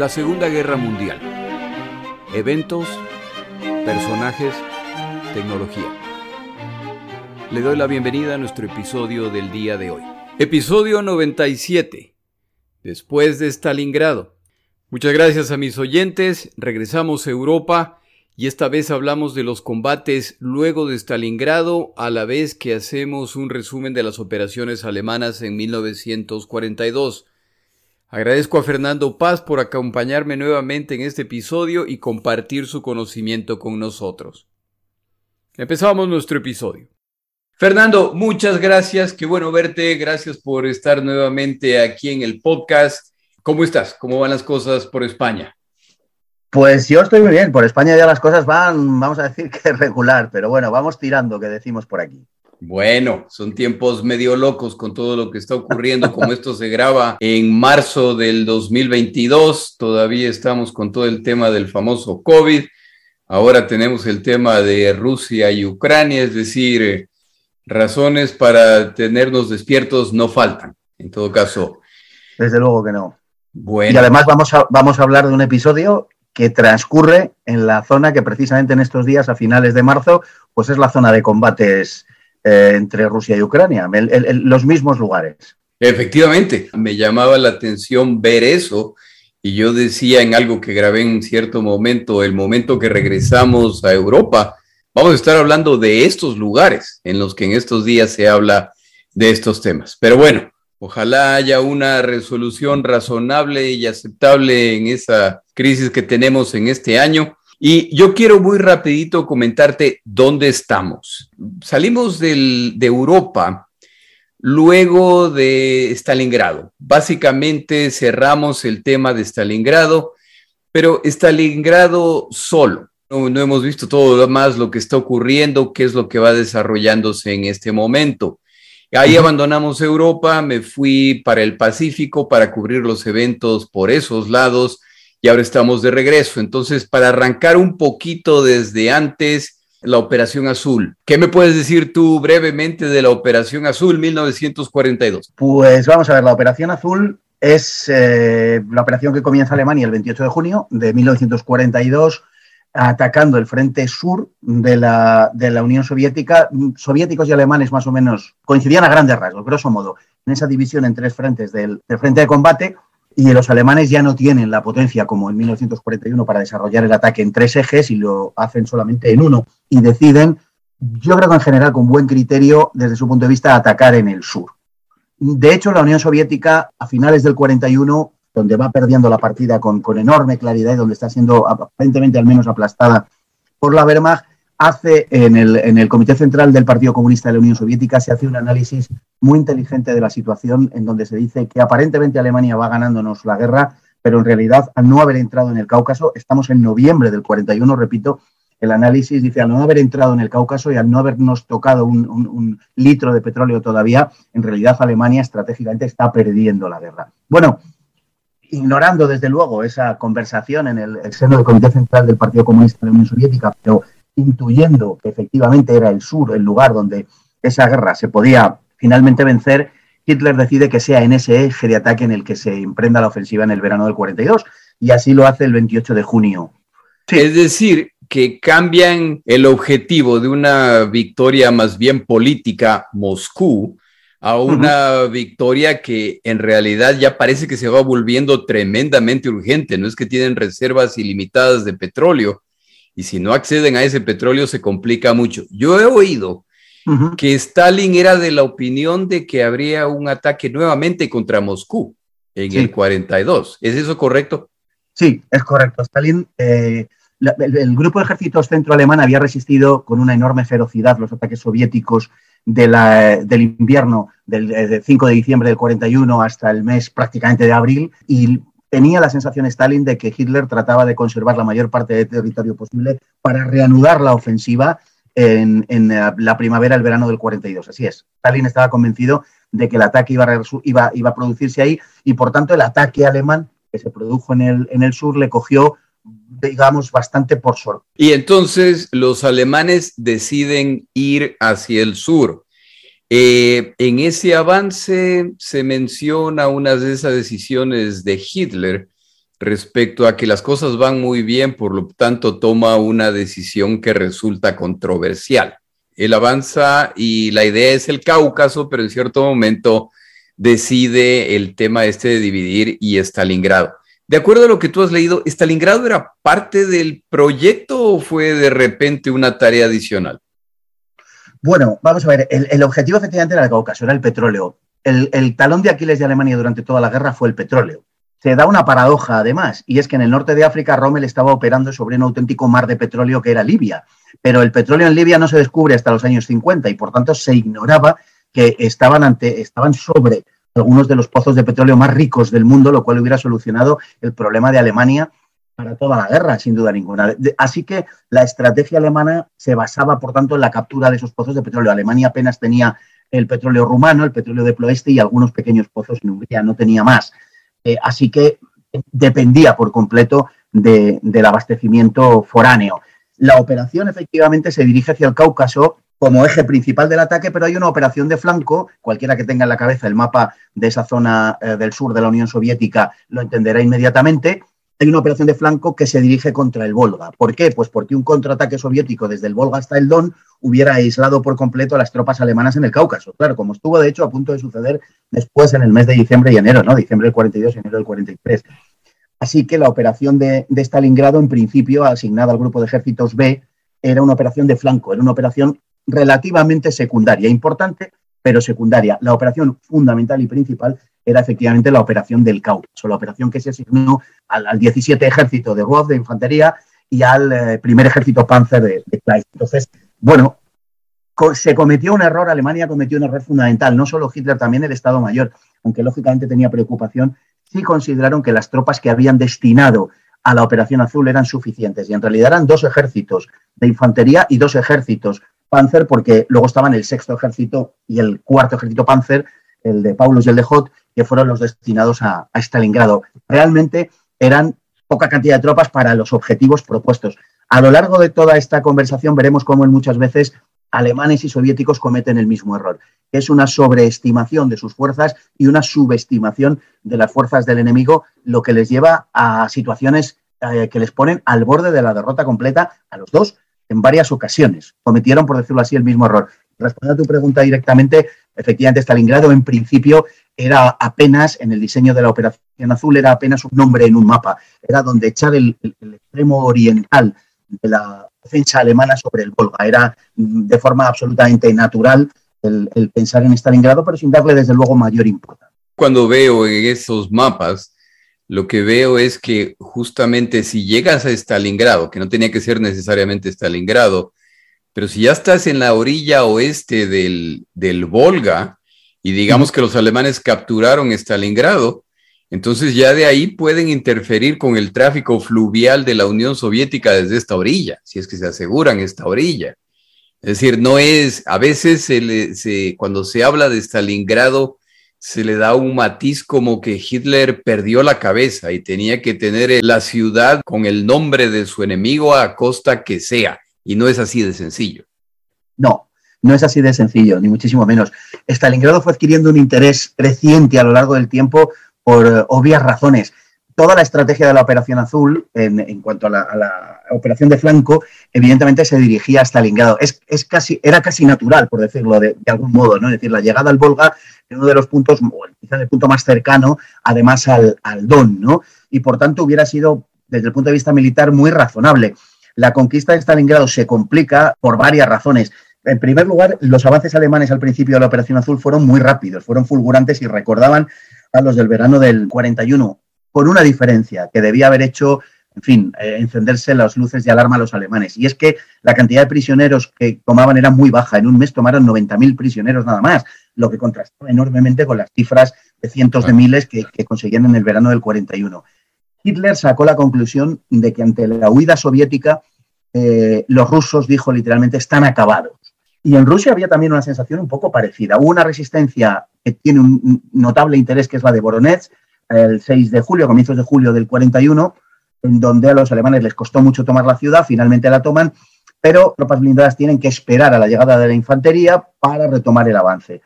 La Segunda Guerra Mundial. Eventos, personajes, tecnología. Le doy la bienvenida a nuestro episodio del día de hoy. Episodio 97. Después de Stalingrado. Muchas gracias a mis oyentes. Regresamos a Europa y esta vez hablamos de los combates luego de Stalingrado a la vez que hacemos un resumen de las operaciones alemanas en 1942. Agradezco a Fernando Paz por acompañarme nuevamente en este episodio y compartir su conocimiento con nosotros. Empezamos nuestro episodio. Fernando, muchas gracias, qué bueno verte, gracias por estar nuevamente aquí en el podcast. ¿Cómo estás? ¿Cómo van las cosas por España? Pues yo estoy muy bien. Por España ya las cosas van, vamos a decir que regular, pero bueno, vamos tirando, que decimos por aquí. Bueno, son tiempos medio locos con todo lo que está ocurriendo, como esto se graba en marzo del 2022, todavía estamos con todo el tema del famoso COVID, ahora tenemos el tema de Rusia y Ucrania, es decir, razones para tenernos despiertos no faltan, en todo caso. Desde luego que no. Bueno. Y además vamos a, vamos a hablar de un episodio que transcurre en la zona que precisamente en estos días, a finales de marzo, pues es la zona de combates eh, entre Rusia y Ucrania, los mismos lugares. Efectivamente, me llamaba la atención ver eso y yo decía en algo que grabé en cierto momento, el momento que regresamos a Europa, vamos a estar hablando de estos lugares en los que en estos días se habla de estos temas. Pero bueno, Ojalá haya una resolución razonable y aceptable en esa crisis que tenemos en este año. Y yo quiero muy rapidito comentarte dónde estamos. Salimos de Europa luego de Stalingrado. Básicamente cerramos el tema de Stalingrado, pero Stalingrado solo. No, no hemos visto todo lo más lo que está ocurriendo, qué es lo que va desarrollándose en este momento. Ahí abandonamos Europa, me fui para el Pacífico para cubrir los eventos por esos lados y ahora estamos de regreso. Entonces, para arrancar un poquito desde antes, la Operación Azul. ¿Qué me puedes decir tú brevemente de la Operación Azul 1942? Pues vamos a ver, la Operación Azul es eh, la operación que comienza Alemania el 28 de junio de 1942 atacando el frente sur de la, de la, Unión Soviética. Soviéticos y alemanes más o menos coincidían a grandes rasgos, grosso modo, en esa división en tres frentes del, frente de combate y los alemanes ya no tienen la potencia como en 1941 para desarrollar el ataque en tres ejes y lo hacen solamente en uno y deciden, yo creo que en general con buen criterio desde su punto de vista, atacar en el sur. De hecho, la Unión Soviética a finales del 41 donde va perdiendo la partida con, enorme claridad y donde está siendo aparentemente al menos aplastada por la Wehrmacht, hace en el, Comité Central del Partido Comunista de la Unión Soviética, se hace un análisis muy inteligente de la situación en donde se dice que aparentemente Alemania va ganándonos la guerra, pero en realidad al no haber entrado en el Cáucaso, estamos en noviembre del 41, repito, el análisis dice, al no haber entrado en el Cáucaso y al no habernos tocado un, litro de petróleo todavía, en realidad Alemania estratégicamente está perdiendo la guerra. Bueno, ignorando desde luego esa conversación en el, seno del Comité Central del Partido Comunista de la Unión Soviética, pero intuyendo que efectivamente era el sur el lugar donde esa guerra se podía finalmente vencer, Hitler decide que sea en ese eje de ataque en el que se emprenda la ofensiva en el verano del 42 y así lo hace el 28 de junio. Es decir, que cambian el objetivo de una victoria más bien política, Moscú, a una victoria que en realidad ya parece que se va volviendo tremendamente urgente. No es que tienen reservas ilimitadas de petróleo y si no acceden a ese petróleo se complica mucho. Yo he oído que Stalin era de la opinión de que habría un ataque nuevamente contra Moscú en el 42. ¿Es eso correcto? Sí, es correcto. Stalin, eh, el, grupo de ejércitos centro alemán había resistido con una enorme ferocidad los ataques soviéticos del invierno del, 5 de diciembre del 41 hasta el mes prácticamente de abril y tenía la sensación Stalin de que Hitler trataba de conservar la mayor parte del territorio posible para reanudar la ofensiva en, la primavera, el verano del 42. Así es. Stalin estaba convencido de que el ataque iba a, producirse ahí y, por tanto, el ataque alemán que se produjo en el, en el sur le cogió digamos, bastante por suerte. Y entonces los alemanes deciden ir hacia el sur. Eh, en ese avance se menciona una de esas decisiones de Hitler respecto a que las cosas van muy bien, por lo tanto toma una decisión que resulta controversial. Él avanza y la idea es el Cáucaso, pero en cierto momento decide el tema este de dividir y Stalingrado. De acuerdo a lo que tú has leído, ¿Stalingrado era parte del proyecto o fue de repente una tarea adicional? Bueno, vamos a ver, el, objetivo efectivamente era el Cáucaso, era el petróleo. el, talón de Aquiles de Alemania durante toda la guerra fue el petróleo se da una paradoja además, y es que en el norte de África Rommel estaba operando sobre un auténtico mar de petróleo que era Libia, pero el petróleo en Libia no se descubre hasta los años 50 y por tanto se ignoraba que estaban, ante, estaban sobre algunos de los pozos de petróleo más ricos del mundo, lo cual hubiera solucionado el problema de Alemania para toda la guerra, sin duda ninguna. Así que la estrategia alemana se basaba, por tanto, en la captura de esos pozos de petróleo. Alemania apenas tenía el petróleo rumano, el petróleo de Ploeste y algunos pequeños pozos en Hungría, no tenía más. Eh, así que dependía por completo del abastecimiento foráneo. La operación efectivamente se dirige hacia el Cáucaso como eje principal del ataque, pero hay una operación de flanco, cualquiera que tenga en la cabeza el mapa de esa zona eh, del sur de la Unión Soviética lo entenderá inmediatamente, hay una operación de flanco que se dirige contra el Volga. ¿Por qué? Pues porque un contraataque soviético desde el Volga hasta el Don hubiera aislado por completo a las tropas alemanas en el Cáucaso. Claro, como estuvo de hecho a punto de suceder después en el mes de diciembre y enero, ¿no? Diciembre del 42 y enero del 43. Así que la operación de, Stalingrado, en principio, asignada al grupo de ejércitos B, era una operación de flanco, era una operación relativamente secundaria, importante, pero secundaria. La operación fundamental y principal era efectivamente la operación del Cáucaso, la operación que se asignó al, 17 Ejército de Roth de Infantería y al eh, primer Ejército Panzer de, de Kleist. Entonces, bueno, se cometió un error, Alemania cometió un error fundamental, no solo Hitler, también el Estado Mayor, aunque lógicamente tenía preocupación, sí consideraron que las tropas que habían destinado a la Operación Azul eran suficientes. Y en realidad eran dos ejércitos de infantería y dos ejércitos Panzer, porque luego estaban el sexto ejército y el cuarto ejército Panzer, el de Paulus y el de Hoth, que fueron los destinados a, Stalingrado. Realmente eran poca cantidad de tropas para los objetivos propuestos. A lo largo de toda esta conversación veremos cómo en muchas veces alemanes y soviéticos cometen el mismo error, es una sobreestimación de sus fuerzas y una subestimación de las fuerzas del enemigo, lo que les lleva a situaciones eh, que les ponen al borde de la derrota completa a los dos en varias ocasiones. Cometieron, por decirlo así, el mismo error. Respondiendo a tu pregunta directamente, efectivamente Stalingrado en principio era apenas, en el diseño de la Operación Azul, era apenas un nombre en un mapa. Era donde echar el, extremo oriental de la defensa alemana sobre el Volga. Era mm, de forma absolutamente natural el, pensar en Stalingrado, pero sin darle desde luego mayor importancia. Cuando veo esos mapas, lo que veo es que justamente si llegas a Stalingrado, que no tenía que ser necesariamente Stalingrado, pero si ya estás en la orilla oeste del, del Volga, y digamos que los alemanes capturaron Stalingrado, entonces ya de ahí pueden interferir con el tráfico fluvial de la Unión Soviética desde esta orilla, si es que se aseguran esta orilla. Es decir, no es, a veces se cuando se habla de Stalingrado, se le da un matiz como que Hitler perdió la cabeza y tenía que tener la ciudad con el nombre de su enemigo a costa que sea. Y no es así de sencillo. No, no es así de sencillo, ni muchísimo menos. Stalingrado fue adquiriendo un interés creciente a lo largo del tiempo por eh, obvias razones. Toda la estrategia de la Operación Azul, en, cuanto a la, operación de flanco, evidentemente se dirigía a Stalingrado. Es, casi, era casi natural, por decirlo de, algún modo, ¿no? Es decir, la llegada al Volga en uno de los puntos, o quizás el punto más cercano, además al, al Don, ¿no? Y por tanto hubiera sido, desde el punto de vista militar, muy razonable. La conquista de Stalingrado se complica por varias razones. En primer lugar, los avances alemanes al principio de la Operación Azul fueron muy rápidos, fueron fulgurantes y recordaban a los del verano del 41, con una diferencia que debía haber hecho, en fin, eh, encenderse las luces de alarma a los alemanes. Y es que la cantidad de prisioneros que tomaban era muy baja. En un mes tomaron 90.000 prisioneros nada más, lo que contrastaba enormemente con las cifras de cientos de miles que, que conseguían en el verano del 41. Hitler sacó la conclusión de que ante la huida soviética eh, los rusos, dijo literalmente, están acabados. Y en Rusia había también una sensación un poco parecida. Hubo una resistencia que tiene un notable interés, que es la de Voronezh, el 6 de julio, comienzos de julio del 41, en donde a los alemanes les costó mucho tomar la ciudad, finalmente la toman, pero tropas blindadas tienen que esperar a la llegada de la infantería para retomar el avance.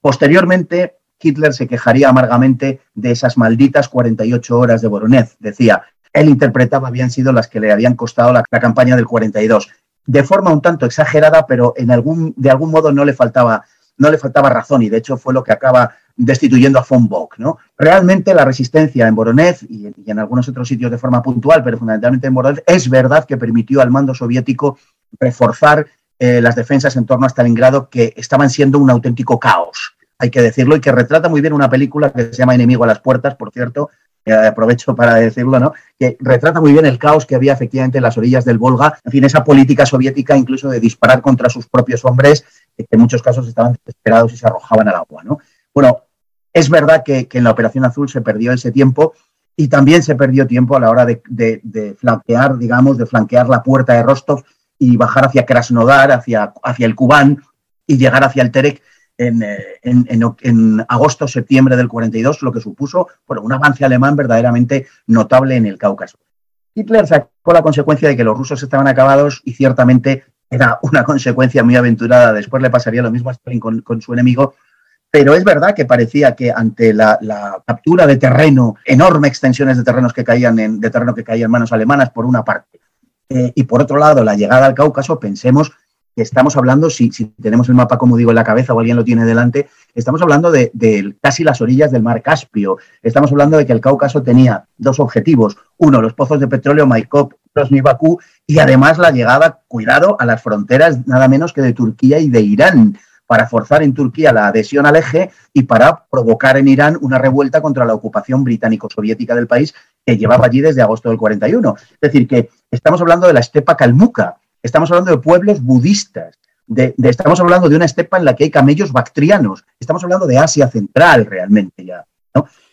Posteriormente, Hitler se quejaría amargamente de esas malditas 48 horas de Voronezh. Decía, él interpretaba habían sido las que le habían costado la, campaña del 42. De forma un tanto exagerada, pero en algún, de algún modo no le faltaba no le faltaba razón y de hecho fue lo que acaba destituyendo a von Bock. ¿no? Realmente la resistencia en Voronezh y, en algunos otros sitios de forma puntual, pero fundamentalmente en Voronezh, es verdad que permitió al mando soviético reforzar eh, las defensas en torno a Stalingrado que estaban siendo un auténtico caos, hay que decirlo, y que retrata muy bien una película que se llama Enemigo a las Puertas, por cierto, aprovecho para decirlo, ¿no? que retrata muy bien el caos que había efectivamente en las orillas del Volga, en fin, esa política soviética incluso de disparar contra sus propios hombres, que en muchos casos estaban desesperados y se arrojaban al agua. ¿no? Bueno, es verdad que, en la Operación Azul se perdió ese tiempo y también se perdió tiempo a la hora de, flanquear, digamos, de flanquear la puerta de Rostov y bajar hacia Krasnodar, hacia, hacia el Kubán y llegar hacia el Terek eh, en, agosto, septiembre del 42, lo que supuso un avance alemán verdaderamente notable en el Cáucaso. Hitler sacó la consecuencia de que los rusos estaban acabados y ciertamente era una consecuencia muy aventurada. Después le pasaría lo mismo a Stalin con, su enemigo. Pero es verdad que parecía que ante la, captura de terreno, enormes extensiones de terrenos que caían en, terreno que caían en manos alemanas, por una parte, eh, y por otro lado, la llegada al Cáucaso, pensemos estamos hablando, si, tenemos el mapa, como digo, en la cabeza o alguien lo tiene delante, estamos hablando de, casi las orillas del mar Caspio. Estamos hablando de que el Cáucaso tenía dos objetivos. Uno, los pozos de petróleo Maikop, Rosny, Bakú, y además la llegada, cuidado, a las fronteras nada menos que de Turquía y de Irán para forzar en Turquía la adhesión al eje y para provocar en Irán una revuelta contra la ocupación británico-soviética del país que llevaba allí desde agosto del 41. Es decir, que estamos hablando de la estepa calmuca, estamos hablando de pueblos budistas, de, estamos hablando de una estepa en la que hay camellos bactrianos, estamos hablando de Asia Central realmente ya.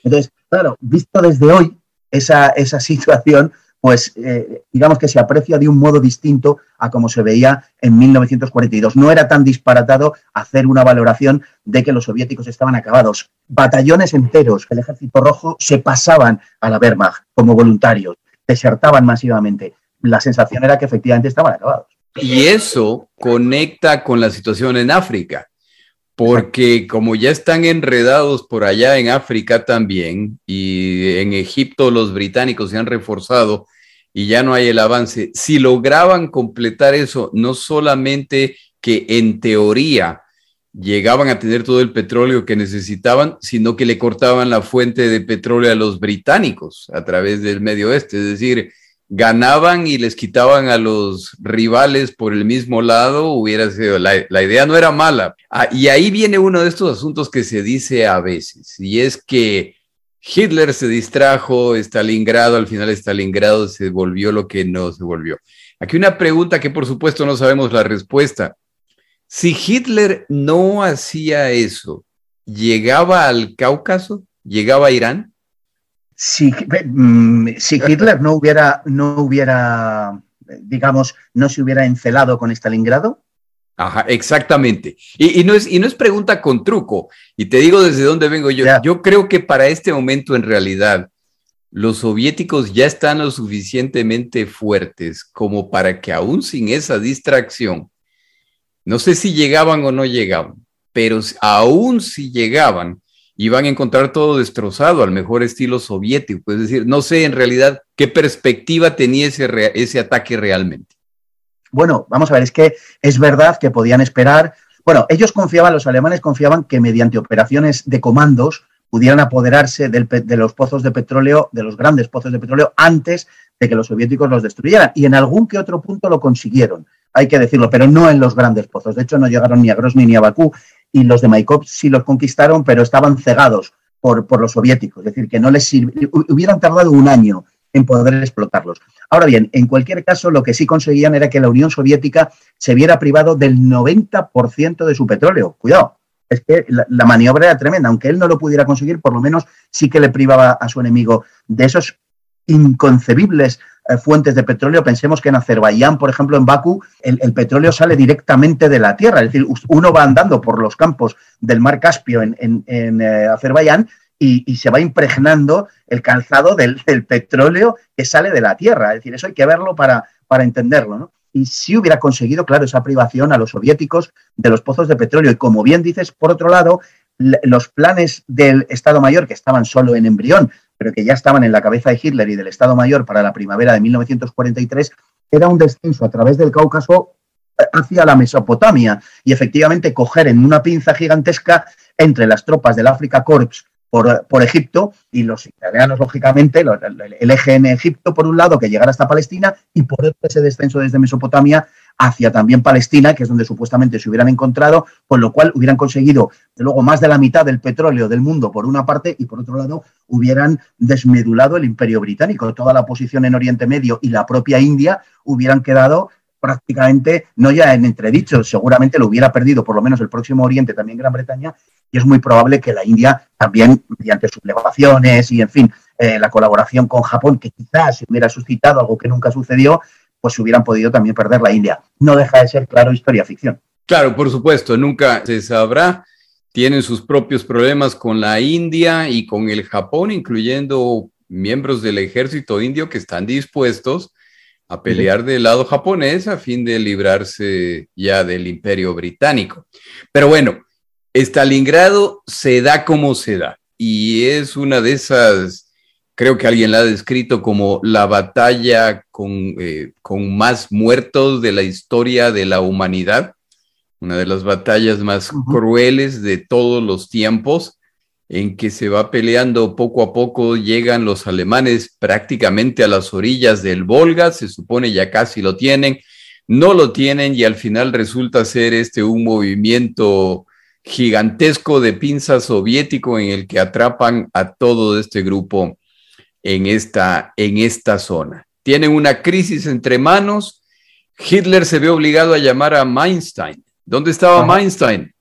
Entonces, claro, visto desde hoy esa, esa situación, pues eh, digamos que se aprecia de un modo distinto a como se veía en 1942. No era tan disparatado hacer una valoración de que los soviéticos estaban acabados. Batallones enteros del Ejército Rojo se pasaban a la Wehrmacht como voluntarios, desertaban masivamente la sensación era que efectivamente estaban acabados. Y eso conecta con la situación en África, porque como ya están enredados por allá en África también, y en Egipto los británicos se han reforzado y ya no hay el avance, si lograban completar eso, no solamente que en teoría llegaban a tener todo el petróleo que necesitaban, sino que le cortaban la fuente de petróleo a los británicos a través del Medio Oeste, es decir, ganaban y les quitaban a los rivales por el mismo lado, hubiera sido, la, idea no era mala. Ah, y ahí viene uno de estos asuntos que se dice a veces, y es que Hitler se distrajo, Stalingrado, al final Stalingrado se volvió lo que no se volvió. Aquí una pregunta que por supuesto no sabemos la respuesta. Si Hitler no hacía eso, ¿llegaba al Cáucaso? ¿Llegaba a Irán? Mm, si, Hitler no hubiera, no hubiera, digamos, no se hubiera encelado con Stalingrado. Ajá, exactamente. Y, no es, y no es pregunta con truco. Y te digo desde dónde vengo yo. Yo creo que para este momento, en realidad, los soviéticos ya están lo suficientemente fuertes como para que aún sin esa distracción, no sé si llegaban o no llegaban, pero aún si llegaban, y van a encontrar todo destrozado al mejor estilo soviético. Es decir, no sé en realidad qué perspectiva tenía ese, ese ataque realmente. Bueno, vamos a ver, es que es verdad que podían esperar. Bueno, ellos confiaban, los alemanes confiaban que mediante operaciones de comandos pudieran apoderarse de los pozos de petróleo, de los grandes pozos de petróleo, antes de que los soviéticos los destruyeran. Y en algún que otro punto lo consiguieron, hay que decirlo, pero no en los grandes pozos. De hecho, no llegaron ni a Grozny ni a Bakú y los de Maikop sí los conquistaron, pero estaban cegados por, por los soviéticos, es decir, que no les hubieran tardado un año en poder explotarlos. Ahora bien, en cualquier caso, lo que sí conseguían era que la Unión Soviética se viera privado del 90% de su petróleo. Cuidado, es que la, maniobra era tremenda. Aunque él no lo pudiera conseguir, por lo menos sí que le privaba a su enemigo de esos inconcebibles eh, fuentes de petróleo. Pensemos que en Azerbaiyán, por ejemplo, en Bakú, el, petróleo sale directamente de la tierra. Es decir, uno va andando por los campos del mar Caspio en, eh, Azerbaiyán y, se va impregnando el calzado del, petróleo que sale de la tierra. Es decir, eso hay que verlo para, para entenderlo. Y si hubiera conseguido, claro, esa privación a los soviéticos de los pozos de petróleo. Y como bien dices, por otro lado, los planes del Estado Mayor, que estaban solo en embrión, pero que ya estaban en la cabeza de Hitler y del Estado Mayor para la primavera de 1943, era un descenso a través del Cáucaso eh, hacia la Mesopotamia. Y efectivamente coger en una pinza gigantesca entre las tropas del África Corps por, Egipto y los italianos, lógicamente, el, eje en Egipto, por un lado, que llegara hasta Palestina y por otro ese descenso desde Mesopotamia hacia también Palestina, que es donde supuestamente se hubieran encontrado, con lo cual hubieran conseguido luego más de la mitad del petróleo del mundo por una parte y por otro lado hubieran desmedulado el imperio británico. Toda la posición en Oriente Medio y la propia India hubieran quedado prácticamente no ya en entredicho, seguramente lo hubiera perdido por lo menos el próximo Oriente, también Gran Bretaña, y es muy probable que la India también, mediante sublevaciones y, en fin, eh, la colaboración con Japón, que quizás se hubiera suscitado algo que nunca sucedió, pues hubieran podido también perder la India. No deja de ser, claro, historia ficción. Claro, por supuesto, nunca se sabrá. Tienen sus propios problemas con la India y con el Japón, incluyendo miembros del ejército indio que están dispuestos a pelear del lado japonés a fin de librarse ya del imperio británico. Pero bueno, Stalingrado se da como se da y es una de esas, creo que alguien la ha descrito como la batalla con, eh, con más muertos de la historia de la humanidad, una de las batallas más crueles de todos los tiempos en que se va peleando poco a poco, llegan los alemanes prácticamente a las orillas del Volga, se supone ya casi lo tienen, no lo tienen y al final resulta ser este un movimiento gigantesco de pinza soviético en el que atrapan a todo este grupo en esta, en esta zona. Tienen una crisis entre manos. Hitler se ve obligado a llamar a Meinstein. ¿Dónde estaba Meinstein?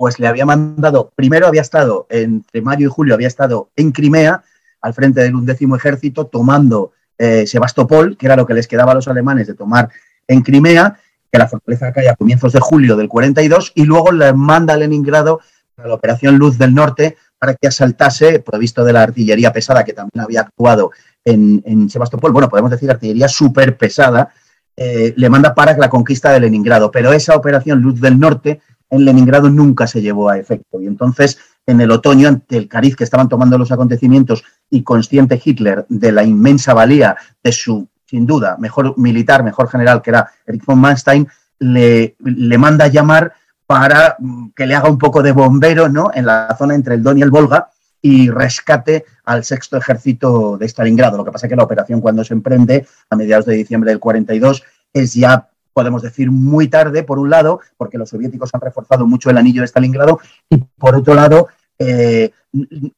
Pues le había mandado, primero había estado, entre mayo y julio había estado en Crimea, al frente del undécimo ejército, tomando eh, Sebastopol, que era lo que les quedaba a los alemanes de tomar en Crimea, que la fortaleza cae a comienzos de julio del 42, y luego le manda a Leningrado para la operación Luz del Norte para que asaltase, provisto de la artillería pesada que también había actuado en, Sebastopol, bueno, podemos decir artillería súper pesada, eh, le manda para la conquista de Leningrado, pero esa operación Luz del Norte en Leningrado nunca se llevó a efecto. Y entonces, en el otoño, ante el cariz que estaban tomando los acontecimientos y consciente Hitler de la inmensa valía de su, sin duda, mejor militar, mejor general, que era Erich von Manstein, le, le manda llamar para mm, que le haga un poco de bombero ¿no? en la zona entre el Don y el Volga y rescate al sexto ejército de Stalingrado. Lo que pasa es que la operación cuando se emprende a mediados de diciembre del 42 es ya podemos decir muy tarde, por un lado, porque los soviéticos han reforzado mucho el anillo de Stalingrado, y por otro lado, eh,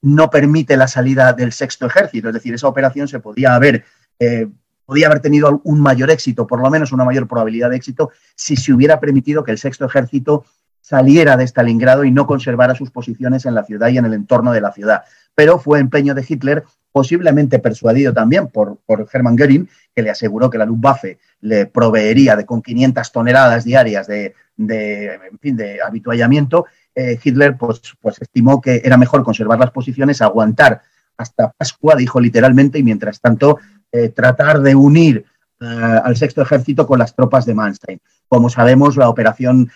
no permite la salida del sexto ejército. Es decir, esa operación se podía haber, eh, podía haber tenido un mayor éxito, por lo menos una mayor probabilidad de éxito, si se hubiera permitido que el sexto ejército saliera de Stalingrado y no conservara sus posiciones en la ciudad y en el entorno de la ciudad. Pero fue empeño de Hitler, posiblemente persuadido también por, por Hermann Göring, que le aseguró que la Luftwaffe le proveería de con 500 toneladas diarias de, en fin, de habituallamiento, eh, Hitler pues, pues estimó que era mejor conservar las posiciones, aguantar hasta Pascua, dijo literalmente, y mientras tanto eh, tratar de unir eh, al sexto ejército con las tropas de Manstein. Como sabemos, la operación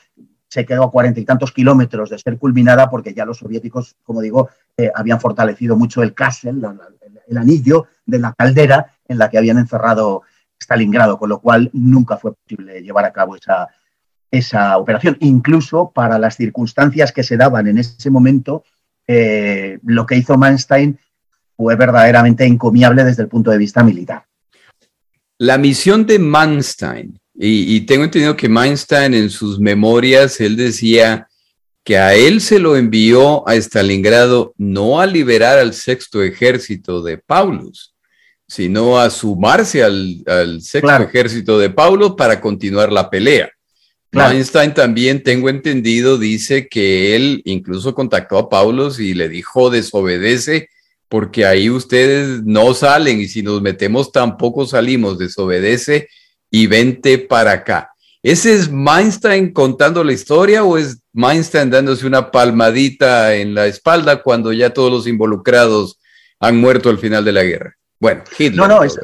se quedó a cuarenta y tantos kilómetros de ser culminada porque ya los soviéticos, como digo, habían fortalecido mucho el castle, el anillo de la caldera en la que habían encerrado Stalingrado, con lo cual nunca fue posible llevar a cabo esa, esa operación. Incluso para las circunstancias que se daban en ese momento, eh, lo que hizo Manstein fue verdaderamente encomiable desde el punto de vista militar. La misión de Manstein, y, y tengo entendido que Manstein en sus memorias, él decía que a él se lo envió a Stalingrado no a liberar al sexto ejército de Paulus, sino a sumarse al, sexto ejército de Paulo para continuar la pelea. Einstein también, tengo entendido, dice que él incluso contactó a Paulos y le dijo desobedece porque ahí ustedes no salen y si nos metemos tampoco salimos, desobedece y vente para acá. ¿Ese es Einstein contando la historia o es Einstein dándose una palmadita en la espalda cuando ya todos los involucrados han muerto al final de la guerra? Bueno, Hitler. No, no, eso,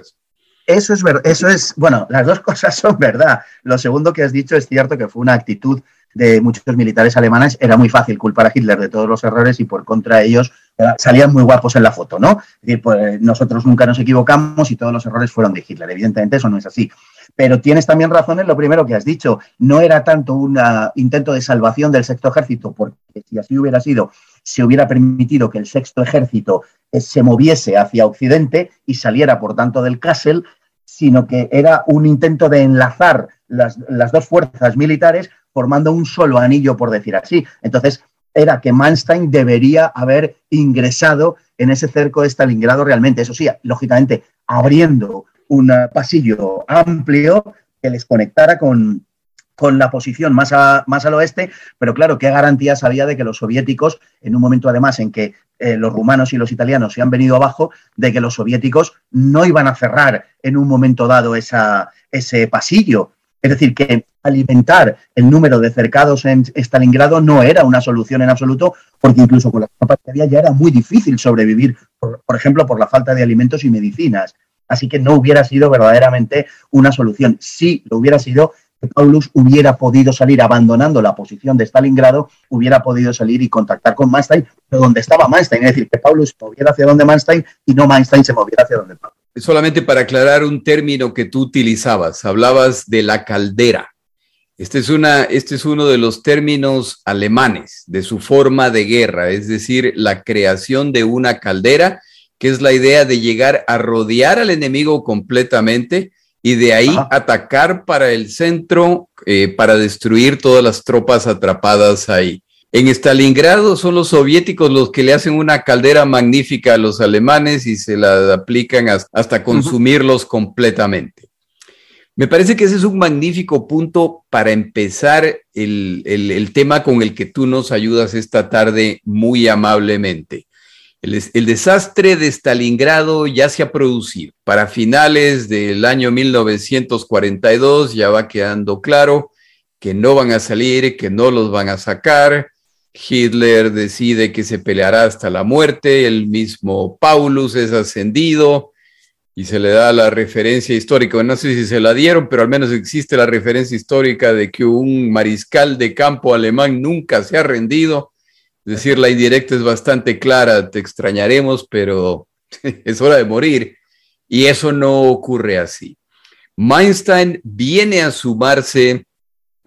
eso es verdad. Eso es, bueno, las dos cosas son verdad. Lo segundo que has dicho es cierto que fue una actitud de muchos militares alemanes, era muy fácil culpar a Hitler de todos los errores y por contra ellos eh, salían muy guapos en la foto, ¿no? Es decir, pues nosotros nunca nos equivocamos y todos los errores fueron de Hitler. Evidentemente eso no es así. Pero tienes también razón en lo primero que has dicho. No era tanto un intento de salvación del sexto ejército, porque si así hubiera sido, se hubiera permitido que el sexto ejército eh, se moviese hacia Occidente y saliera, por tanto, del Kassel, sino que era un intento de enlazar las, las dos fuerzas militares formando un solo anillo, por decir así. Entonces, era que Manstein debería haber ingresado en ese cerco de Stalingrado realmente. Eso sí, lógicamente, abriendo un pasillo amplio que les conectara con, con la posición más, más al oeste, pero claro, ¿qué garantías había de que los soviéticos, en un momento además en que eh, los rumanos y los italianos se han venido abajo, de que los soviéticos no iban a cerrar en un momento dado esa, ese pasillo? Es decir, que alimentar el número de cercados en Stalingrado no era una solución en absoluto, porque incluso con las tropas que había ya era muy difícil sobrevivir, por, ejemplo, por la falta de alimentos y medicinas. Así que no hubiera sido verdaderamente una solución. Si lo hubiera sido, que Paulus hubiera podido salir abandonando la posición de Stalingrado, hubiera podido salir y contactar con Manstein, pero donde estaba Manstein, es decir, que Paulus se moviera hacia donde Manstein y no Manstein se moviera hacia donde Paulus solamente para aclarar un término que tú utilizabas, hablabas de la caldera. Este es, una, este es uno de los términos alemanes de su forma de guerra, es decir, la creación de una caldera, que es la idea de llegar a rodear al enemigo completamente y de ahí atacar para el centro, eh, para destruir todas las tropas atrapadas ahí. En Stalingrado son los soviéticos los que le hacen una caldera magnífica a los alemanes y se la aplican hasta consumirlos completamente. Me parece que ese es un magnífico punto para empezar el, tema con el que tú nos ayudas esta tarde muy amablemente. El, desastre de Stalingrado ya se ha producido. Para finales del año 1942 ya va quedando claro que no van a salir, que no los van a sacar, Hitler decide que se peleará hasta la muerte, el mismo Paulus es ascendido y se le da la referencia histórica, no sé si se la dieron, pero al menos existe la referencia histórica de que un mariscal de campo alemán nunca se ha rendido. Decir, la indirecta es bastante clara, te extrañaremos, pero es hora de morir. Y eso no ocurre así. Meinstein viene a sumarse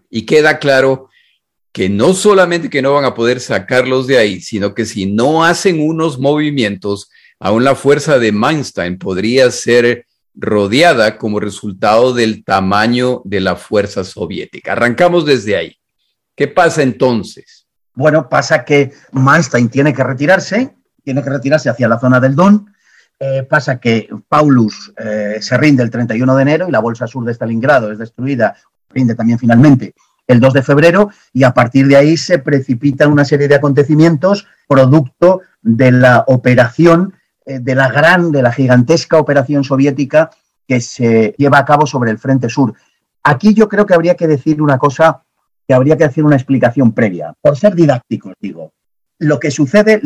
y queda claro que no solamente que no van a poder sacarlos de ahí, sino que si no hacen unos movimientos, aún la fuerza de Manstein podría ser rodeada como resultado del tamaño de la fuerza soviética. Arrancamos desde ahí. ¿Qué pasa entonces? Bueno, pasa que Manstein tiene que retirarse, tiene que retirarse hacia la zona del Don. Eh, pasa que Paulus eh, se rinde el 31 de enero y la bolsa sur de Stalingrado es destruida, rinde también finalmente el 2 de febrero y a partir de ahí se precipita una serie de acontecimientos producto de la operación, eh, de la gran, de la gigantesca operación soviética que se lleva a cabo sobre el Frente Sur. Aquí yo creo que habría que decir una cosa, que habría que hacer una explicación previa, por ser didácticos, digo. Lo que sucede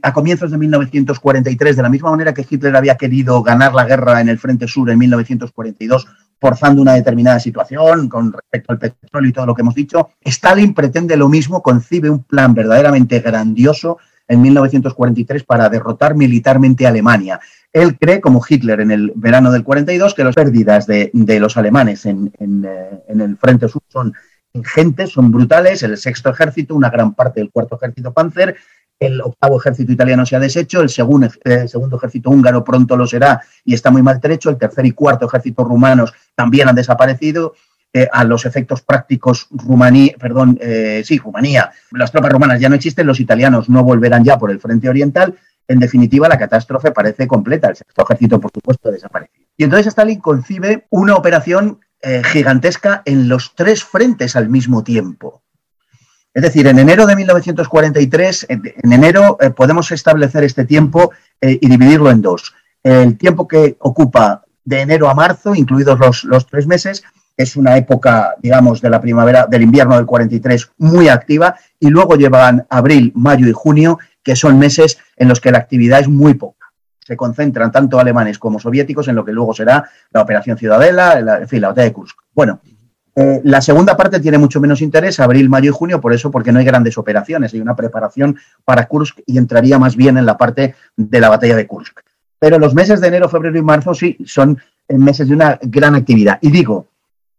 a comienzos de 1943, de la misma manera que Hitler había querido ganar la guerra en el Frente Sur en 1942 forzando una determinada situación con respecto al petróleo y todo lo que hemos dicho. Stalin pretende lo mismo, concibe un plan verdaderamente grandioso en 1943 para derrotar militarmente a Alemania. Él cree, como Hitler en el verano del 42, que las pérdidas de, los alemanes en, eh, en, el frente sur son ingentes, son brutales. El sexto ejército, una gran parte del cuarto ejército Panzer, el octavo ejército italiano se ha deshecho, el segundo, eh, segundo, ejército húngaro pronto lo será y está muy maltrecho, el tercer y cuarto ejército rumanos también han desaparecido. Eh, a los efectos prácticos, Rumanía, perdón, eh, sí, Rumanía, las tropas rumanas ya no existen, los italianos no volverán ya por el frente oriental. En definitiva, la catástrofe parece completa. El sexto ejército, por supuesto, desaparecido. Y entonces Stalin concibe una operación gigantesca en los tres frentes al mismo tiempo. Es decir, en enero de 1943, en enero eh, podemos establecer este tiempo eh, y dividirlo en dos. El tiempo que ocupa de enero a marzo, incluidos los, tres meses, es una época, digamos, de la primavera, del invierno del 43 muy activa, y luego llevan abril, mayo y junio, que son meses en los que la actividad es muy poca. Se concentran tanto alemanes como soviéticos en lo que luego será la Operación Ciudadela, en fin, la batalla de Kursk. Bueno, Eh, la segunda parte tiene mucho menos interés, abril, mayo y junio, por eso, porque no hay grandes operaciones, hay una preparación para Kursk y entraría más bien en la parte de la batalla de Kursk. Pero los meses de enero, febrero y marzo sí son meses de una gran actividad. Y digo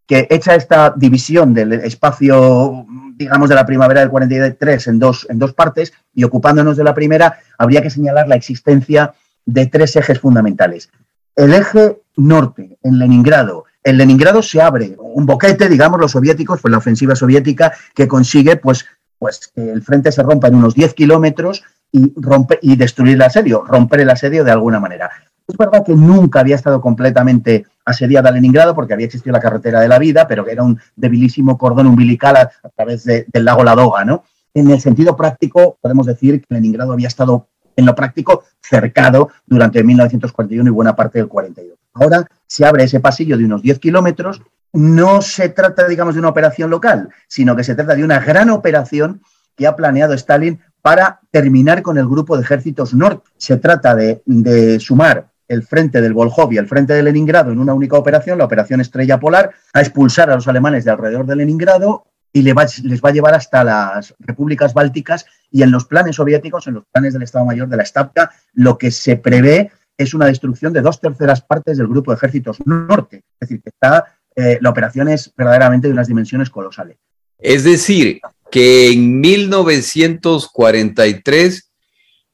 que hecha esta división del espacio, digamos, de la primavera del 43 en dos, en dos partes y ocupándonos de la primera, habría que señalar la existencia de tres ejes fundamentales. El eje norte, en Leningrado. En Leningrado se abre un boquete, digamos, los soviéticos, pues la ofensiva soviética que consigue, pues, pues que el frente se rompa en unos 10 kilómetros y, y destruir el asedio, romper el asedio de alguna manera. Es verdad que nunca había estado completamente asediada Leningrado porque había existido la carretera de la vida, pero que era un debilísimo cordón umbilical a, través del lago Ladoga, ¿no? En el sentido práctico, podemos decir que Leningrado había estado en lo práctico cercado durante 1941 y buena parte del 42. Ahora se abre ese pasillo de unos 10 kilómetros. No se trata, digamos, de una operación local, sino que se trata de una gran operación que ha planeado Stalin para terminar con el grupo de ejércitos norte. Se trata de, sumar el frente del Volhov y el frente de Leningrado en una única operación, la operación Estrella Polar, a expulsar a los alemanes de alrededor de Leningrado y les va, a llevar hasta las repúblicas bálticas y en los planes soviéticos, en los planes del Estado Mayor de la Stavka, lo que se prevé es una destrucción de dos terceras partes del grupo de ejércitos norte. Es decir, que está, eh, la operación es verdaderamente de unas dimensiones colosales. Es decir, que en 1943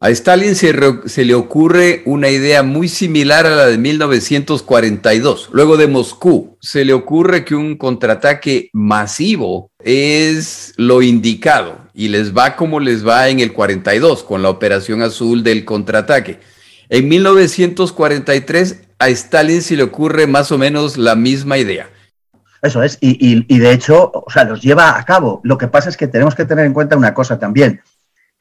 a Stalin se, le ocurre una idea muy similar a la de 1942. Luego de Moscú, se le ocurre que un contraataque masivo es lo indicado y les va como les va en el 42 con la operación azul del contraataque. En 1943 a Stalin se le ocurre más o menos la misma idea. Eso es, y, de hecho, o sea, los lleva a cabo. Lo que pasa es que tenemos que tener en cuenta una cosa también,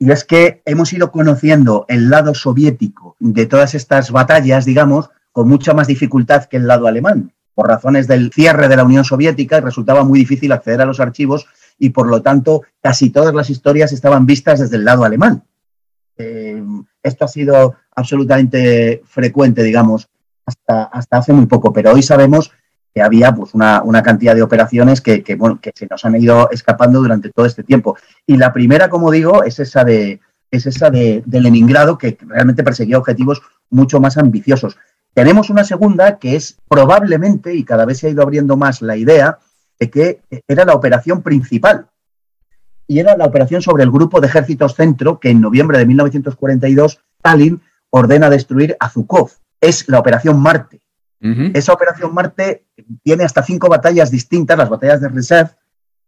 y es que hemos ido conociendo el lado soviético de todas estas batallas, digamos, con mucha más dificultad que el lado alemán. Por razones del cierre de la Unión Soviética resultaba muy difícil acceder a los archivos y por lo tanto casi todas las historias estaban vistas desde el lado alemán. Eh, esto ha sido absolutamente frecuente, digamos, hasta, hasta hace muy poco, pero hoy sabemos que había pues, una, cantidad de operaciones que, bueno, que se nos han ido escapando durante todo este tiempo. Y la primera, como digo, es esa de, es esa de, Leningrado, que realmente perseguía objetivos mucho más ambiciosos. Tenemos una segunda que es probablemente, y cada vez se ha ido abriendo más la idea, de que era la operación principal. Y era la operación sobre el grupo de ejércitos centro que en noviembre de 1942 Stalin ordena destruir a Zhukov. Es la operación Marte. Esa operación Marte tiene hasta cinco batallas distintas, las batallas de Reserve,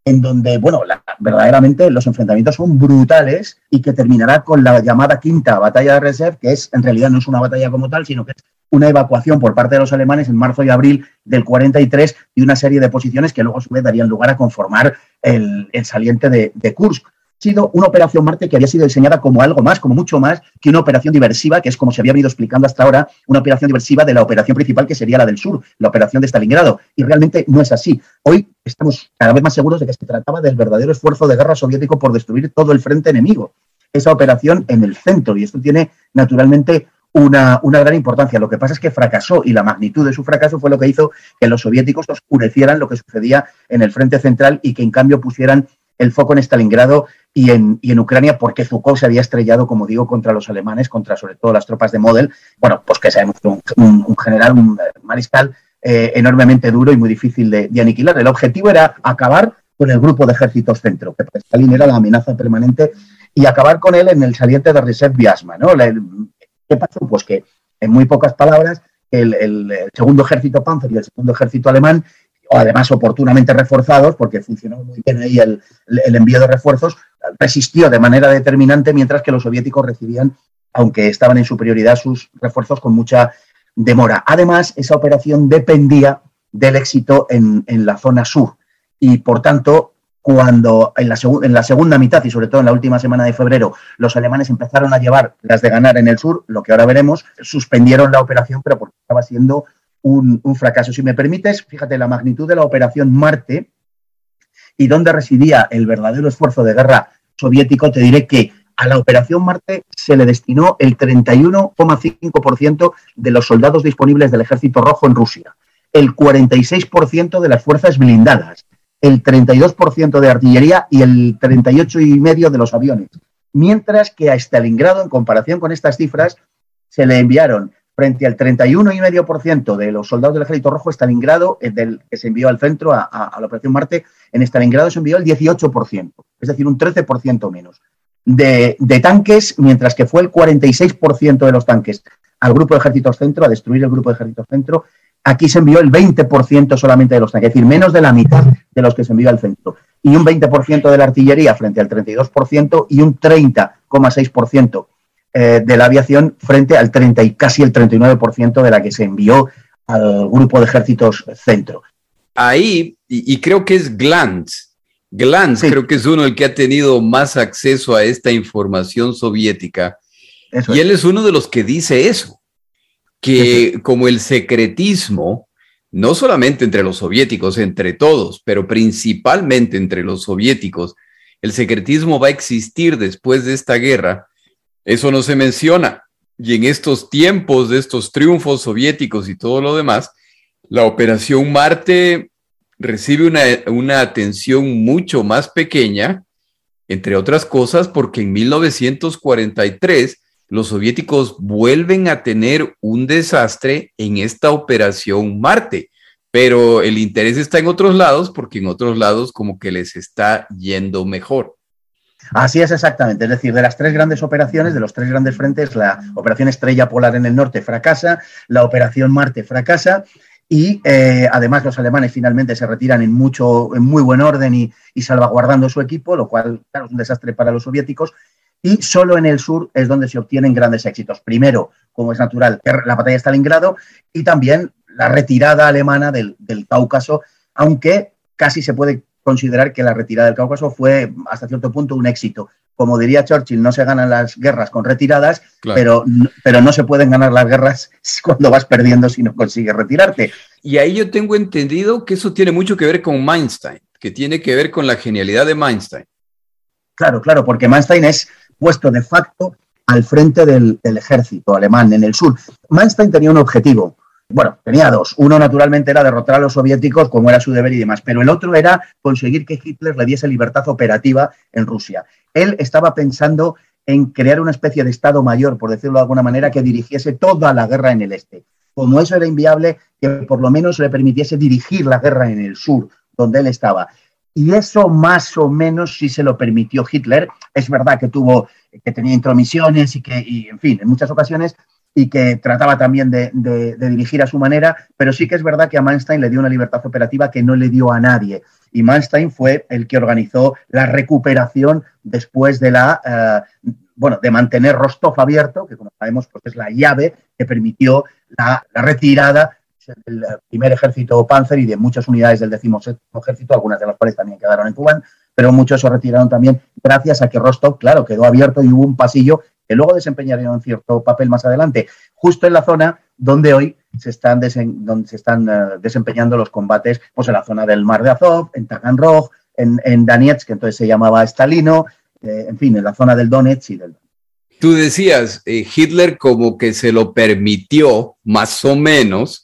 en donde, bueno, verdaderamente los enfrentamientos son brutales y que terminará con la llamada quinta batalla de Reserve, que es en realidad no es una batalla como tal, sino que es una evacuación por parte de los alemanes en marzo y abril del 43 y una serie de posiciones que luego a su vez darían lugar a conformar el, saliente de, de Kursk sido una operación Marte que había sido diseñada como algo más, como mucho más que una operación diversiva, que es como se había venido explicando hasta ahora, una operación diversiva de la operación principal que sería la del sur, la operación de Stalingrado. Y realmente no es así. Hoy estamos cada vez más seguros de que se trataba del verdadero esfuerzo de guerra soviético por destruir todo el frente enemigo. Esa operación en el centro, y esto tiene naturalmente una, una, gran importancia. Lo que pasa es que fracasó y la magnitud de su fracaso fue lo que hizo que los soviéticos oscurecieran lo que sucedía en el frente central y que en cambio pusieran el foco en Stalingrado y en, y en Ucrania, porque Zhukov se había estrellado, como digo, contra los alemanes, contra sobre todo las tropas de Model. Bueno, pues que sabemos que un, general, un mariscal eh, enormemente duro y muy difícil de, aniquilar. El objetivo era acabar con el grupo de ejércitos centro, que para Stalin era la amenaza permanente, y acabar con él en el saliente de Reserve Biasma. ¿no? ¿Qué pasó? Pues que, en muy pocas palabras, el, el, segundo ejército Panzer y el segundo ejército alemán además oportunamente reforzados, porque funcionó muy bien ahí el, envío de refuerzos, resistió de manera determinante, mientras que los soviéticos recibían, aunque estaban en superioridad, sus refuerzos con mucha demora. Además, esa operación dependía del éxito en, la zona sur y, por tanto, cuando en la, en la, segunda mitad y sobre todo en la última semana de febrero los alemanes empezaron a llevar las de ganar en el sur, lo que ahora veremos, suspendieron la operación, pero porque estaba siendo un, fracaso. Si me permites, fíjate la magnitud de la operación Marte y dónde residía el verdadero esfuerzo de guerra soviético, te diré que a la operación Marte se le destinó el 31,5% de los soldados disponibles del ejército rojo en Rusia, el 46% de las fuerzas blindadas, el 32% de artillería y el 38,5% de los aviones. Mientras que a Stalingrado, en comparación con estas cifras, se le enviaron frente al 31,5% de los soldados del Ejército Rojo, Stalingrado, del, que se envió al centro a, la Operación Marte, en Stalingrado se envió el 18%, es decir, un 13% menos. De, de, tanques, mientras que fue el 46% de los tanques al Grupo de Ejércitos Centro, a destruir el Grupo de Ejércitos Centro, aquí se envió el 20% solamente de los tanques, es decir, menos de la mitad de los que se envió al centro. Y un 20% de la artillería frente al 32% y un 30,6% eh, de la aviación frente al 30 y casi el 39% de la que se envió al grupo de ejércitos centro. Ahí, y, creo que es Glantz, Glantz creo que es uno el que ha tenido más acceso a esta información soviética. y él es uno de los que dice eso, que como el secretismo, no solamente entre los soviéticos, entre todos, pero principalmente entre los soviéticos, el secretismo va a existir después de esta guerra eso no se menciona. Y en estos tiempos de estos triunfos soviéticos y todo lo demás, la Operación Marte recibe una, atención mucho más pequeña, entre otras cosas porque en 1943 los soviéticos vuelven a tener un desastre en esta Operación Marte, pero el interés está en otros lados porque en otros lados como que les está yendo mejor. Así es exactamente, es decir, de las tres grandes operaciones, de los tres grandes frentes, la operación Estrella Polar en el norte fracasa, la operación Marte fracasa y eh, además los alemanes finalmente se retiran en, mucho, en muy buen orden y, salvaguardando su equipo, lo cual es un desastre para los soviéticos. Y solo en el sur es donde se obtienen grandes éxitos. Primero, como es natural, la batalla de Stalingrado y también la retirada alemana del Cáucaso, aunque casi se puede considerar que la retirada del Cáucaso fue hasta cierto punto un éxito. Como diría Churchill, no se ganan las guerras con retiradas, pero, pero no se pueden ganar las guerras cuando vas perdiendo si no consigues retirarte. Y ahí yo tengo entendido que eso tiene mucho que ver con Mainstein, que tiene que ver con la genialidad de Mainstein. Claro, claro, porque Mainstein es puesto de facto al frente del, del ejército alemán en el sur. Mainstein tenía un objetivo, bueno, tenía dos. Uno, naturalmente, era derrotar a los soviéticos, como era su deber y demás, pero el otro era conseguir que Hitler le diese libertad operativa en Rusia. Él estaba pensando en crear una especie de Estado mayor, por decirlo de alguna manera, que dirigiese toda la guerra en el este. Como eso era inviable, que por lo menos le permitiese dirigir la guerra en el sur, donde él estaba. Y eso más o menos sí se lo permitió Hitler. Es verdad que tuvo, que tenía intromisiones y que, y, en fin, en muchas ocasiones y que trataba también de, dirigir a su manera, pero sí que es verdad que a Manstein le dio una libertad operativa que no le dio a nadie. Y Manstein fue el que organizó la recuperación después de la, eh, bueno, de mantener Rostov abierto, que como sabemos pues es la llave que permitió la, retirada del primer ejército Panzer y de muchas unidades del decimoséptimo ejército, algunas de las cuales también quedaron en Cuba, pero muchos se retiraron también gracias a que Rostov, claro, quedó abierto y hubo un pasillo que luego desempeñarían un cierto papel más adelante, justo en la zona donde hoy se están, donde se están eh, desempeñando los combates, pues en la zona del Mar de Azov, en Taganrog, en, en que entonces se llamaba Stalino, eh, en fin, en la zona del Donetsk y del... Tú decías, eh, Hitler como que se lo permitió, más o menos,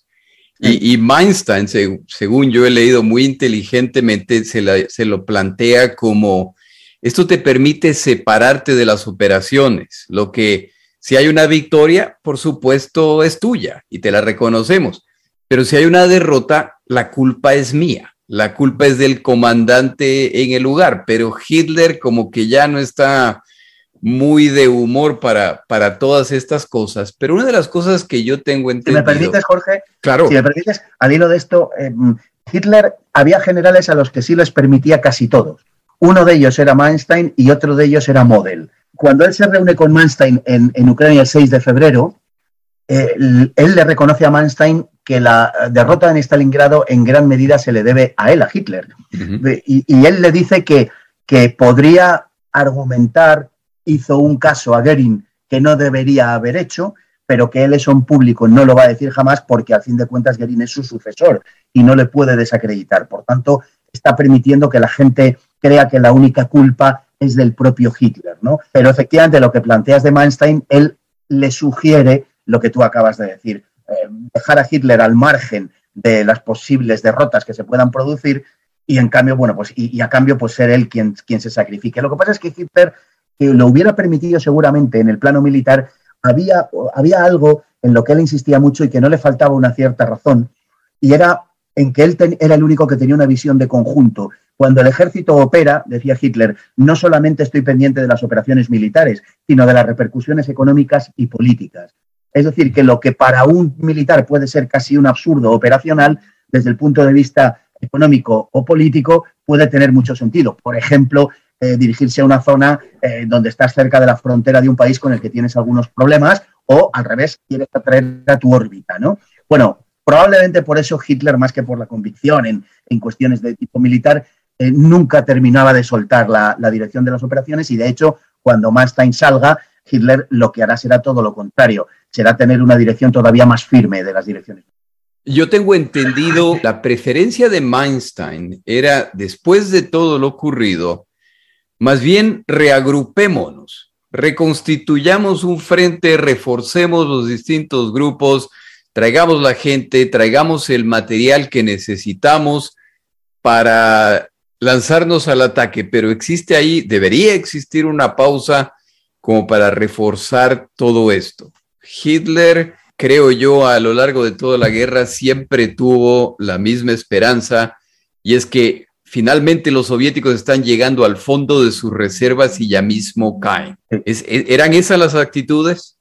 y, y Mainstein, según yo he leído muy inteligentemente, se lo plantea como esto te permite separarte de las operaciones, lo que si hay una victoria, por supuesto, es tuya y te la reconocemos. Pero si hay una derrota, la culpa es mía. La culpa es del comandante en el lugar. Pero Hitler como que ya no está muy de humor para, para todas estas cosas. Pero una de las cosas que yo tengo entendido... Si me permites, Jorge, claro. si me permites, al hilo de esto, eh, Hitler había generales a los que sí les permitía casi todos. Uno de ellos era Manstein y otro de ellos era Model. Cuando él se reúne con Manstein en, Ucrania el 6 de febrero, eh, él le reconoce a Manstein que la derrota en Stalingrado en gran medida se le debe a él, a Hitler. y, él le dice que, que podría argumentar, hizo un caso a Goering que no debería haber hecho, pero que él es un público, no lo va a decir jamás porque al fin de cuentas Goering es su sucesor y no le puede desacreditar. Por tanto, está permitiendo que la gente crea que la única culpa es del propio Hitler, ¿no? Pero efectivamente lo que planteas de Manstein, él le sugiere lo que tú acabas de decir, eh, dejar a Hitler al margen de las posibles derrotas que se puedan producir y en cambio, bueno, pues y, a cambio pues ser él quien, quien se sacrifique. Lo que pasa es que Hitler, que lo hubiera permitido seguramente en el plano militar, había, había algo en lo que él insistía mucho y que no le faltaba una cierta razón, y era en que él era el único que tenía una visión de conjunto. Cuando el ejército opera, decía Hitler, no solamente estoy pendiente de las operaciones militares, sino de las repercusiones económicas y políticas. Es decir, que lo que para un militar puede ser casi un absurdo operacional, desde el punto de vista económico o político, puede tener mucho sentido. Por ejemplo, eh, dirigirse a una zona eh, donde estás cerca de la frontera de un país con el que tienes algunos problemas o, al revés, quieres atraer a tu órbita. ¿no? Bueno, probablemente por eso Hitler, más que por la convicción en, cuestiones de tipo militar, eh, nunca terminaba de soltar la, la dirección de las operaciones y, de hecho, cuando Manstein salga, Hitler lo que hará será todo lo contrario, será tener una dirección todavía más firme de las direcciones. Yo tengo entendido, la preferencia de Manstein era, después de todo lo ocurrido, más bien reagrupémonos, reconstituyamos un frente, reforcemos los distintos grupos, traigamos la gente, traigamos el material que necesitamos para lanzarnos al ataque, pero existe ahí, debería existir una pausa como para reforzar todo esto. Hitler, creo yo, a lo largo de toda la guerra siempre tuvo la misma esperanza y es que finalmente los soviéticos están llegando al fondo de sus reservas y ya mismo caen. E, ¿Eran esas las actitudes?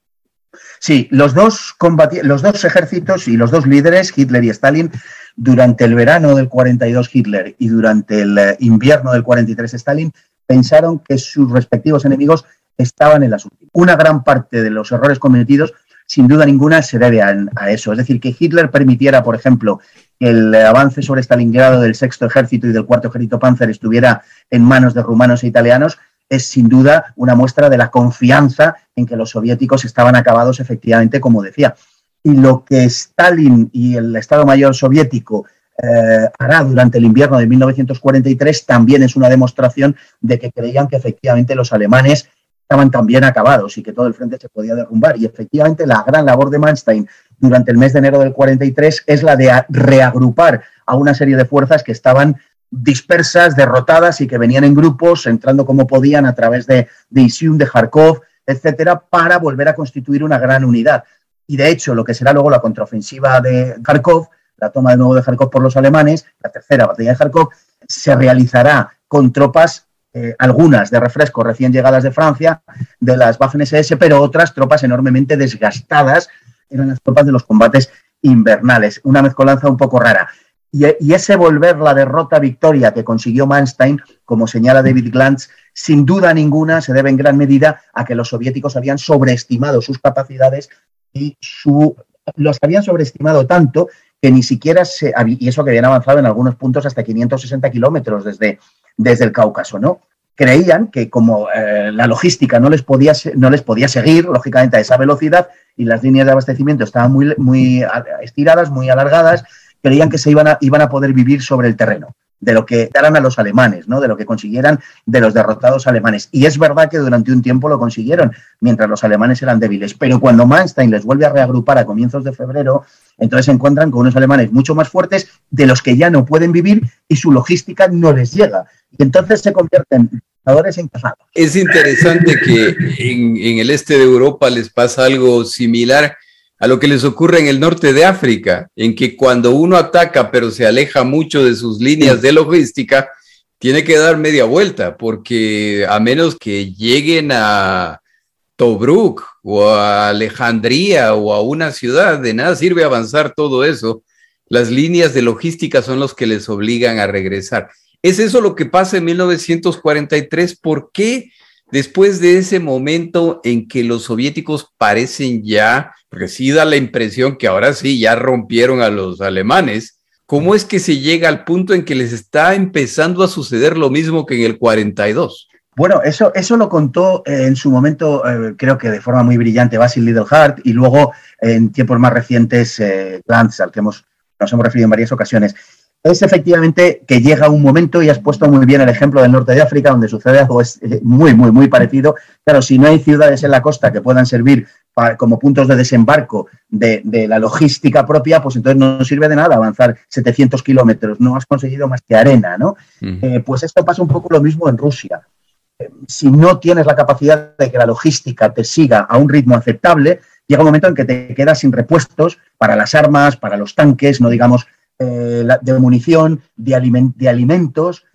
Sí, los dos, los dos ejércitos y los dos líderes, Hitler y Stalin, durante el verano del 42 Hitler y durante el eh, invierno del 43 Stalin, pensaron que sus respectivos enemigos estaban en las últimas. Una gran parte de los errores cometidos, sin duda ninguna, se debe a, eso. Es decir, que Hitler permitiera, por ejemplo, el avance sobre Stalingrado del sexto ejército y del cuarto ejército Panzer estuviera en manos de rumanos e italianos, es sin duda una muestra de la confianza en que los soviéticos estaban acabados efectivamente, como decía. Y lo que Stalin y el Estado Mayor soviético eh, hará durante el invierno de 1943 también es una demostración de que creían que efectivamente los alemanes estaban también acabados y que todo el frente se podía derrumbar. Y efectivamente la gran labor de Manstein durante el mes de enero del 43 es la de reagrupar a una serie de fuerzas que estaban dispersas, derrotadas y que venían en grupos, entrando como podían a través de, de Isium, de Kharkov, etcétera, para volver a constituir una gran unidad. Y de hecho, lo que será luego la contraofensiva de Kharkov, la toma de nuevo de Kharkov por los alemanes, la tercera batalla de Kharkov, se realizará con tropas eh, algunas de refresco recién llegadas de Francia, de las Waffen-SS, pero otras tropas enormemente desgastadas, eran las tropas de los combates invernales, una mezcolanza un poco rara. Y, ese volver la derrota-victoria que consiguió Manstein, como señala David Glantz, sin duda ninguna se debe en gran medida a que los soviéticos habían sobreestimado sus capacidades y su, los habían sobreestimado tanto que ni siquiera se, y eso que habían avanzado en algunos puntos hasta 560 kilómetros desde, desde el Cáucaso, ¿no? Creían que como eh, la logística no les, podía, no les podía seguir, lógicamente, a esa velocidad y las líneas de abastecimiento estaban muy, muy estiradas, muy alargadas, creían que se iban a, iban a poder vivir sobre el terreno de lo que daran a los alemanes, ¿no? de lo que consiguieran de los derrotados alemanes. Y es verdad que durante un tiempo lo consiguieron, mientras los alemanes eran débiles. Pero cuando Manstein les vuelve a reagrupar a comienzos de febrero, entonces se encuentran con unos alemanes mucho más fuertes, de los que ya no pueden vivir y su logística no les llega. Y entonces se convierten en casados. Es interesante que en el este de Europa les pasa algo similar a lo que les ocurre en el norte de África, en que cuando uno ataca pero se aleja mucho de sus líneas de logística, tiene que dar media vuelta, porque a menos que lleguen a Tobruk o a Alejandría o a una ciudad, de nada sirve avanzar todo eso. Las líneas de logística son los que les obligan a regresar. ¿Es eso lo que pasa en 1943? ¿Por qué después de ese momento en que los soviéticos parecen ya porque sí da la impresión que ahora sí ya rompieron a los alemanes. ¿Cómo es que se llega al punto en que les está empezando a suceder lo mismo que en el 42? Bueno, eso, eso lo contó eh, en su momento, eh, creo que de forma muy brillante, Basil Lidlhart, y luego en tiempos más recientes, eh, al que hemos, nos hemos referido en varias ocasiones. Es efectivamente que llega un momento, y has puesto muy bien el ejemplo del norte de África, donde sucede algo es, muy, muy, muy parecido. Claro, si no hay ciudades en la costa que puedan servir como puntos de desembarco de, la logística propia, pues entonces no sirve de nada avanzar 700 kilómetros, no has conseguido más que arena, ¿no? Eh, pues esto pasa un poco lo mismo en Rusia. Eh, si no tienes la capacidad de que la logística te siga a un ritmo aceptable, llega un momento en que te quedas sin repuestos para las armas, para los tanques, no digamos eh, de munición, de, alimentos,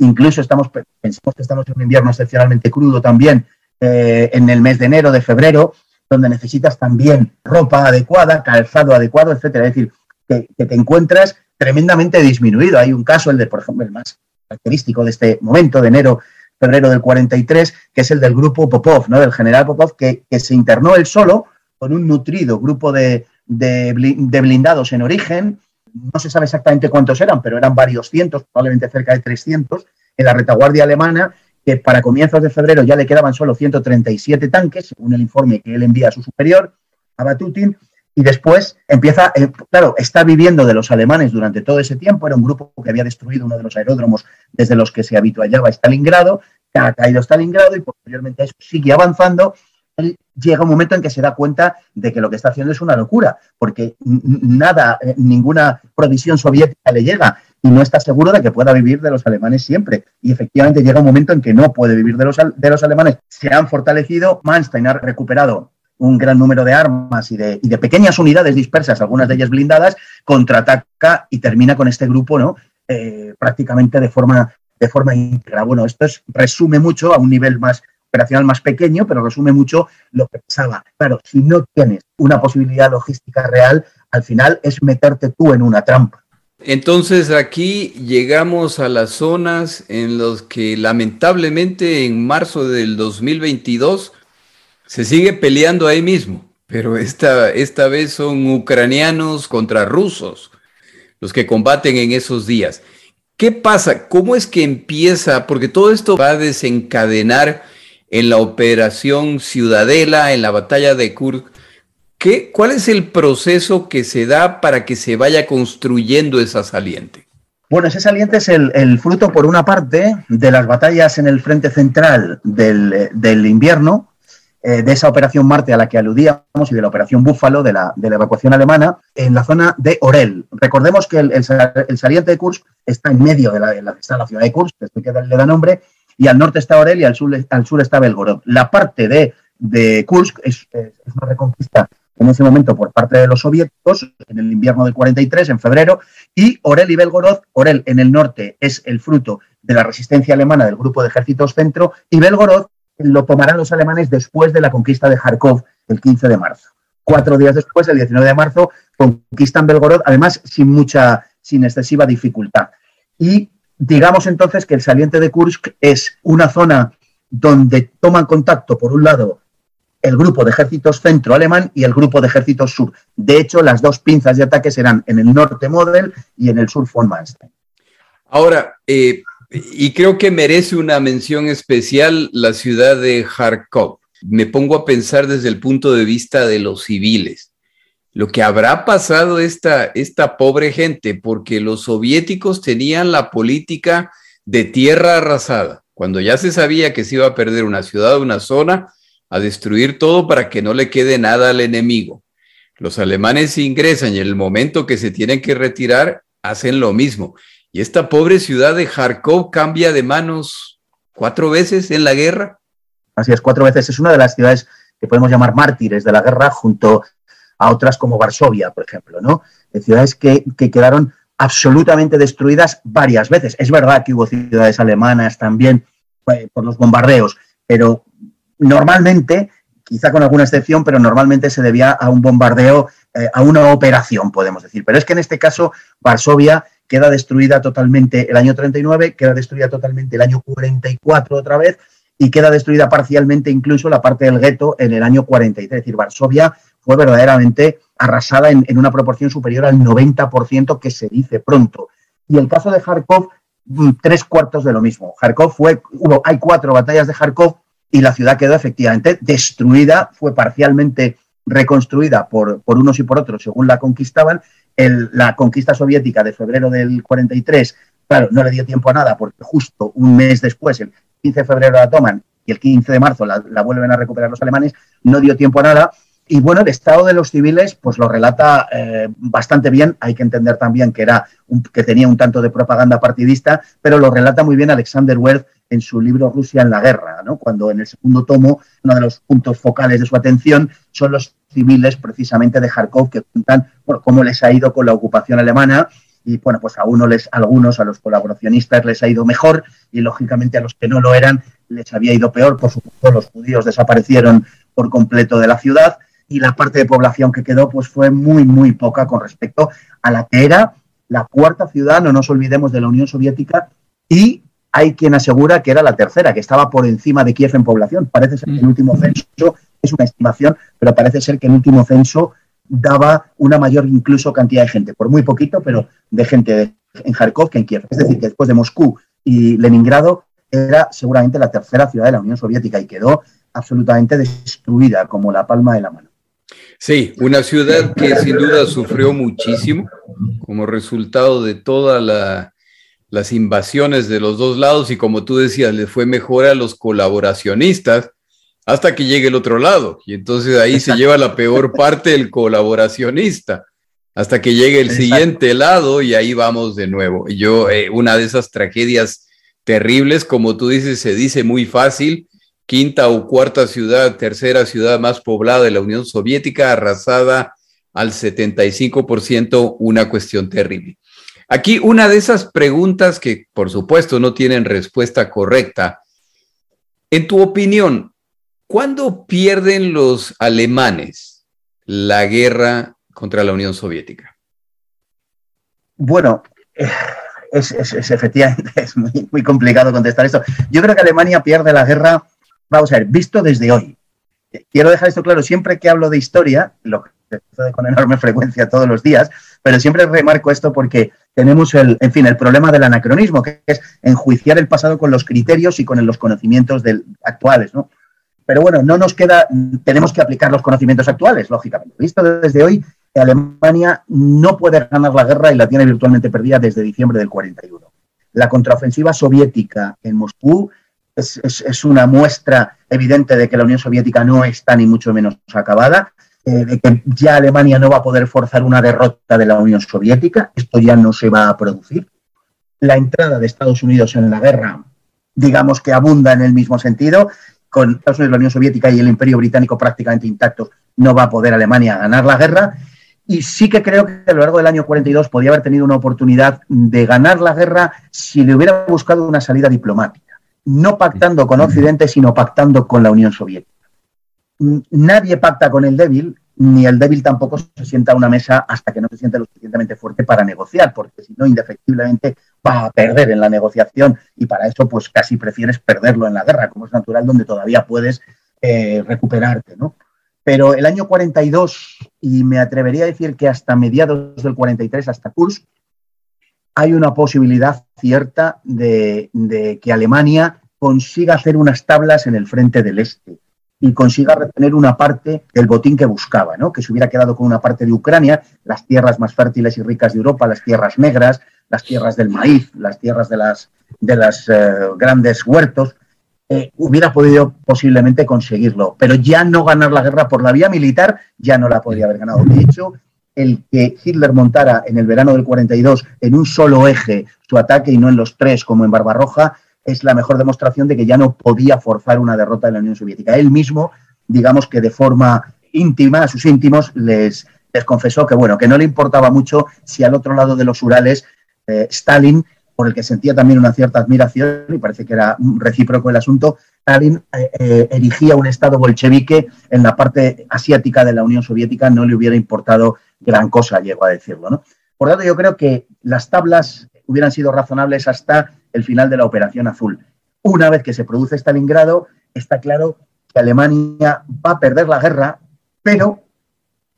incluso estamos, pensamos que estamos en un invierno excepcionalmente crudo también, en el mes de enero, de febrero, donde necesitas también ropa adecuada, calzado adecuado, etcétera. Es decir, que, te encuentras tremendamente disminuido. Hay un caso, el de, por ejemplo, el más característico de este momento, de enero, febrero del 43, que es el del grupo Popov, ¿no? del general Popov, que, se internó él solo con un nutrido grupo de, de, blindados en origen. No se sabe exactamente cuántos eran, pero eran varios cientos, probablemente cerca de 300, en la retaguardia alemana, que para comienzos de febrero ya le quedaban solo 137 tanques, según el informe que él envía a su superior, a Batutin, y después empieza, eh, claro, está viviendo de los alemanes durante todo ese tiempo, era un grupo que había destruido uno de los aeródromos desde los que se habituallaba a Stalingrado, ha caído Stalingrado y posteriormente eso sigue avanzando él llega un momento en que se da cuenta de que lo que está haciendo es una locura, porque nada, eh, ninguna provisión soviética le llega y no está seguro de que pueda vivir de los alemanes siempre. Y efectivamente llega un momento en que no puede vivir de los, alemanes. Se han fortalecido, Manstein ha recuperado un gran número de armas y de, y de, pequeñas unidades dispersas, algunas de ellas blindadas, contraataca y termina con este grupo, ¿no? Eh, prácticamente de forma, de forma íntegra. Bueno, esto es, resume mucho a un nivel más operacional más pequeño, pero resume mucho lo que pasaba. Claro, si no tienes una posibilidad logística real, al final es meterte tú en una trampa. Entonces aquí llegamos a las zonas en las que lamentablemente en marzo del 2022 se sigue peleando ahí mismo, pero esta, esta vez son ucranianos contra rusos los que combaten en esos días. ¿Qué pasa? ¿Cómo es que empieza? Porque todo esto va a desencadenar en la operación Ciudadela, en la batalla de Kursk. ¿Qué, ¿Cuál es el proceso que se da para que se vaya construyendo esa saliente? Bueno, ese saliente es el, fruto, por una parte, de las batallas en el frente central del, invierno, eh, de esa operación Marte a la que aludíamos y de la operación Búfalo de la, evacuación alemana en la zona de Orel. Recordemos que el, saliente de Kursk está en medio de la, la, la ciudad de Kursk, que le da nombre, y al norte está Orel y al sur, al sur está Belgorod. La parte de, de Kursk es, una reconquista en ese momento por parte de los soviéticos en el invierno del 43, en febrero, y Orel y Belgorod, Orel en el norte es el fruto de la resistencia alemana del grupo de ejércitos centro, y Belgorod lo tomarán los alemanes después de la conquista de Kharkov el 15 de marzo. Cuatro días después, el 19 de marzo, conquistan Belgorod, además sin mucha, sin excesiva dificultad. Y digamos entonces que el saliente de Kursk es una zona donde toman contacto, por un lado, el grupo de ejércitos centro alemán y el grupo de ejércitos sur. De hecho, las dos pinzas de ataque serán en el norte Model y en el sur von Manstein. Ahora, eh, y creo que merece una mención especial la ciudad de Kharkov. Me pongo a pensar desde el punto de vista de los civiles lo que habrá pasado esta, esta pobre gente, porque los soviéticos tenían la política de tierra arrasada. Cuando ya se sabía que se iba a perder una ciudad una zona, a destruir todo para que no le quede nada al enemigo. Los alemanes ingresan y en el momento que se tienen que retirar, hacen lo mismo. Y esta pobre ciudad de Kharkov cambia de manos cuatro veces en la guerra. Así es, cuatro veces. Es una de las ciudades que podemos llamar mártires de la guerra junto a otras como Varsovia, por ejemplo, ¿no? De ciudades que, quedaron absolutamente destruidas varias veces. Es verdad que hubo ciudades alemanas también eh, por los bombardeos, pero normalmente, quizá con alguna excepción, pero normalmente se debía a un bombardeo, eh, a una operación, podemos decir. Pero es que en este caso, Varsovia queda destruida totalmente el año 39, queda destruida totalmente el año 44 otra vez, y queda destruida parcialmente incluso la parte del gueto en el año 43. Es decir, Varsovia fue verdaderamente arrasada en, una proporción superior al 90% que se dice pronto. Y el caso de Kharkov, mm, tres cuartos de lo mismo. Kharkov fue, hubo, hay cuatro batallas de Kharkov y la ciudad quedó efectivamente destruida, fue parcialmente reconstruida por, por unos y por otros según la conquistaban. la conquista soviética de febrero del 43, claro, no le dio tiempo a nada porque justo un mes después, el 15 de febrero la toman y el 15 de marzo la, vuelven a recuperar los alemanes, no dio tiempo a nada Y bueno, el estado de los civiles, pues lo relata eh, bastante bien. Hay que entender también que, era que tenía un tanto de propaganda partidista, pero lo relata muy bien Alexander Werth en su libro Rusia en la guerra, ¿no? cuando en el segundo tomo uno de los puntos focales de su atención son los civiles precisamente de Kharkov que cuentan cómo les ha ido con la ocupación alemana y bueno, pues a uno les, a algunos, a los colaboracionistas les ha ido mejor y lógicamente a los que no lo eran les había ido peor. Por supuesto, los judíos desaparecieron por completo de la ciudad y la parte de población que quedó pues fue muy, muy poca con respecto a la que era la cuarta ciudad, no nos olvidemos de la Unión Soviética, y hay quien asegura que era la tercera, que estaba por encima de Kiev en población. Parece ser que el último censo es una estimación, pero parece ser que el último censo daba una mayor incluso cantidad de gente, por muy poquito, pero de gente en Kharkov que en Kiev. Es decir, que después de Moscú y Leningrado era seguramente la tercera ciudad de la Unión Soviética y quedó absolutamente destruida como la palma de la mano. Sí, una ciudad que sin duda sufrió muchísimo como resultado de todas las invasiones de los dos lados y como tú decías, le fue mejor a los colaboracionistas hasta que llegue el otro lado. Y entonces ahí se lleva la peor parte el colaboracionista hasta que llegue el siguiente lado y ahí vamos de nuevo. Y yo, eh, una de esas tragedias terribles, como tú dices, se dice muy fácil, quinta o cuarta ciudad, tercera ciudad más poblada de la Unión Soviética, arrasada al 75%, una cuestión terrible. Aquí una de esas preguntas que por supuesto no tienen respuesta correcta. En tu opinión, ¿cuándo pierden los alemanes la guerra contra la Unión Soviética? Bueno, es, efectivamente es muy, muy complicado contestar esto. Yo creo que Alemania pierde la guerra vamos a ver, visto desde hoy. Quiero dejar esto claro, siempre que hablo de historia, lo que sucede con enorme frecuencia todos los días, pero siempre remarco esto porque tenemos el, en fin, el problema del anacronismo, que es enjuiciar el pasado con los criterios y con los conocimientos actuales, ¿no? Pero bueno, no nos queda, tenemos que aplicar los conocimientos actuales, lógicamente. Visto desde hoy, Alemania no puede ganar la guerra y la tiene virtualmente perdida desde diciembre del 41. La contraofensiva soviética en Moscú es, una muestra evidente de que la Unión Soviética no está ni mucho menos acabada, eh, de que ya Alemania no va a poder forzar una derrota de la Unión Soviética, esto ya no se va a producir. La entrada de Estados Unidos en la guerra, digamos que abunda en el mismo sentido, con Estados Unidos, la Unión Soviética y el Imperio Británico prácticamente intactos, no va a poder Alemania ganar la guerra. Y sí que creo que a lo largo del año 42 podía haber tenido una oportunidad de ganar la guerra si le hubiera buscado una salida diplomática no pactando con Occidente, sino pactando con la Unión Soviética. Nadie pacta con el débil, ni el débil tampoco se sienta a una mesa hasta que no se siente lo suficientemente fuerte para negociar, porque si no, indefectiblemente va a perder en la negociación y para eso, pues casi prefieres perderlo en la guerra, como es natural, donde todavía puedes eh, recuperarte, ¿no? Pero el año 42, y me atrevería a decir que hasta mediados del 43, hasta Kursk, hay una posibilidad cierta de, que Alemania consiga hacer unas tablas en el frente del este y consiga retener una parte del botín que buscaba, ¿no? que se hubiera quedado con una parte de Ucrania, las tierras más fértiles y ricas de Europa, las tierras negras, las tierras del maíz, las tierras de las, de las eh, grandes huertos, eh, hubiera podido posiblemente conseguirlo, pero ya no ganar la guerra por la vía militar, ya no la podría haber ganado. De hecho, el que Hitler montara en el verano del 42 en un solo eje su ataque y no en los tres como en Barbarroja es la mejor demostración de que ya no podía forzar una derrota de la Unión Soviética. Él mismo, digamos que de forma íntima, a sus íntimos, les, les confesó que, bueno, que no le importaba mucho si al otro lado de los Urales eh, Stalin, por el que sentía también una cierta admiración, y parece que era recíproco el asunto, Stalin eh, eh, erigía un Estado bolchevique en la parte asiática de la Unión Soviética, no le hubiera importado gran cosa, llego a decirlo. ¿no? Por tanto, yo creo que las tablas hubieran sido razonables hasta el final de la Operación Azul. Una vez que se produce Stalingrado, está claro que Alemania va a perder la guerra, pero,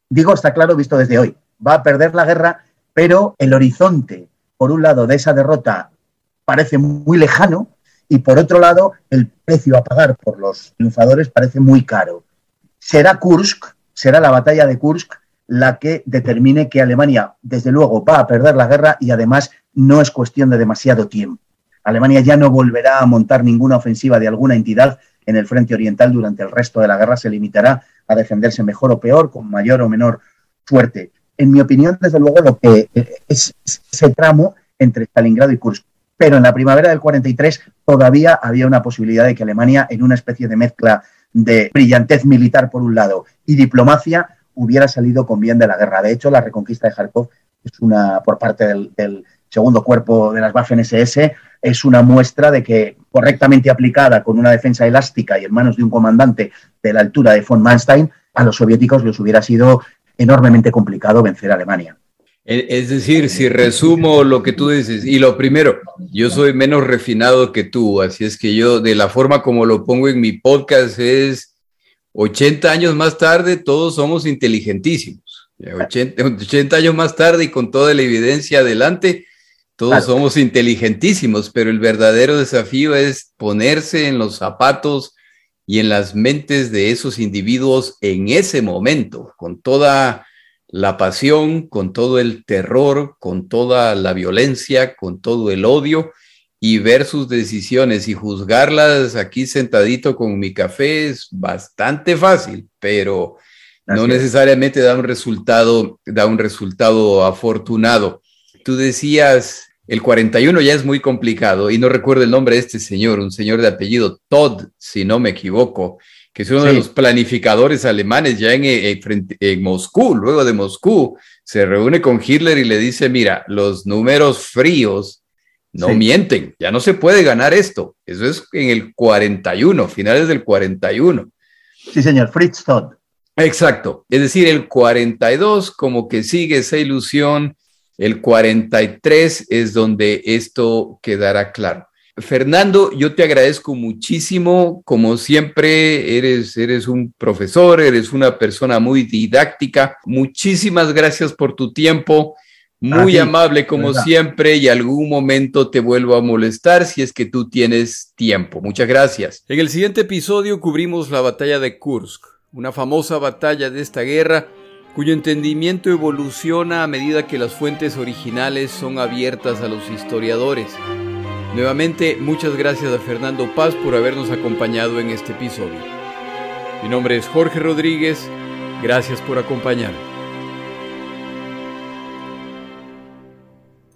digo, está claro visto desde hoy, va a perder la guerra, pero el horizonte, por un lado, de esa derrota parece muy lejano y por otro lado, el precio a pagar por los triunfadores parece muy caro. Será Kursk, será la batalla de Kursk la que determine que Alemania, desde luego, va a perder la guerra y además no es cuestión de demasiado tiempo. Alemania ya no volverá a montar ninguna ofensiva de alguna entidad en el frente oriental durante el resto de la guerra, se limitará a defenderse mejor o peor, con mayor o menor suerte. En mi opinión, desde luego, lo que eh, es ese tramo entre Stalingrado y Kursk. Pero en la primavera del 43 todavía había una posibilidad de que Alemania, en una especie de mezcla de brillantez militar por un lado y diplomacia, hubiera salido con bien de la guerra. De hecho, la reconquista de Kharkov es una, por parte del, segundo cuerpo de las Waffen SS, es una muestra de que correctamente aplicada con una defensa elástica y en manos de un comandante de la altura de von Manstein, a los soviéticos les hubiera sido enormemente complicado vencer a Alemania. Es decir, si resumo lo que tú dices, y lo primero, yo soy menos refinado que tú, así es que yo, de la forma como lo pongo en mi podcast, es 80 años más tarde, todos somos inteligentísimos. 80, años más tarde y con toda la evidencia adelante, todos somos inteligentísimos, pero el verdadero desafío es ponerse en los zapatos y en las mentes de esos individuos en ese momento, con toda la pasión, con todo el terror, con toda la violencia, con todo el odio y ver sus decisiones y juzgarlas aquí sentadito con mi café es bastante fácil, pero no necesariamente da un resultado, da un resultado afortunado. Tú decías, el 41 ya es muy complicado y no recuerdo el nombre de este señor, un señor de apellido Todd, si no me equivoco, que es uno de los planificadores alemanes ya en, en, Moscú, luego de Moscú, se reúne con Hitler y le dice, mira, los números fríos no mienten, ya no se puede ganar esto. Eso es en el 41, finales del 41. Sí, señor, Fritz Todd. Exacto, es decir, el 42 como que sigue esa ilusión, el 43 es donde esto quedará claro. Fernando, yo te agradezco muchísimo. Como siempre, eres, eres un profesor, eres una persona muy didáctica. Muchísimas gracias por tu tiempo. Muy amable como siempre y algún momento te vuelvo a molestar si es que tú tienes tiempo. Muchas gracias. En el siguiente episodio cubrimos la batalla de Kursk, una famosa batalla de esta guerra cuyo entendimiento evoluciona a medida que las fuentes originales son abiertas a los historiadores. Nuevamente, muchas gracias a Fernando Paz por habernos acompañado en este episodio. Mi nombre es Jorge Rodríguez, gracias por acompañarme.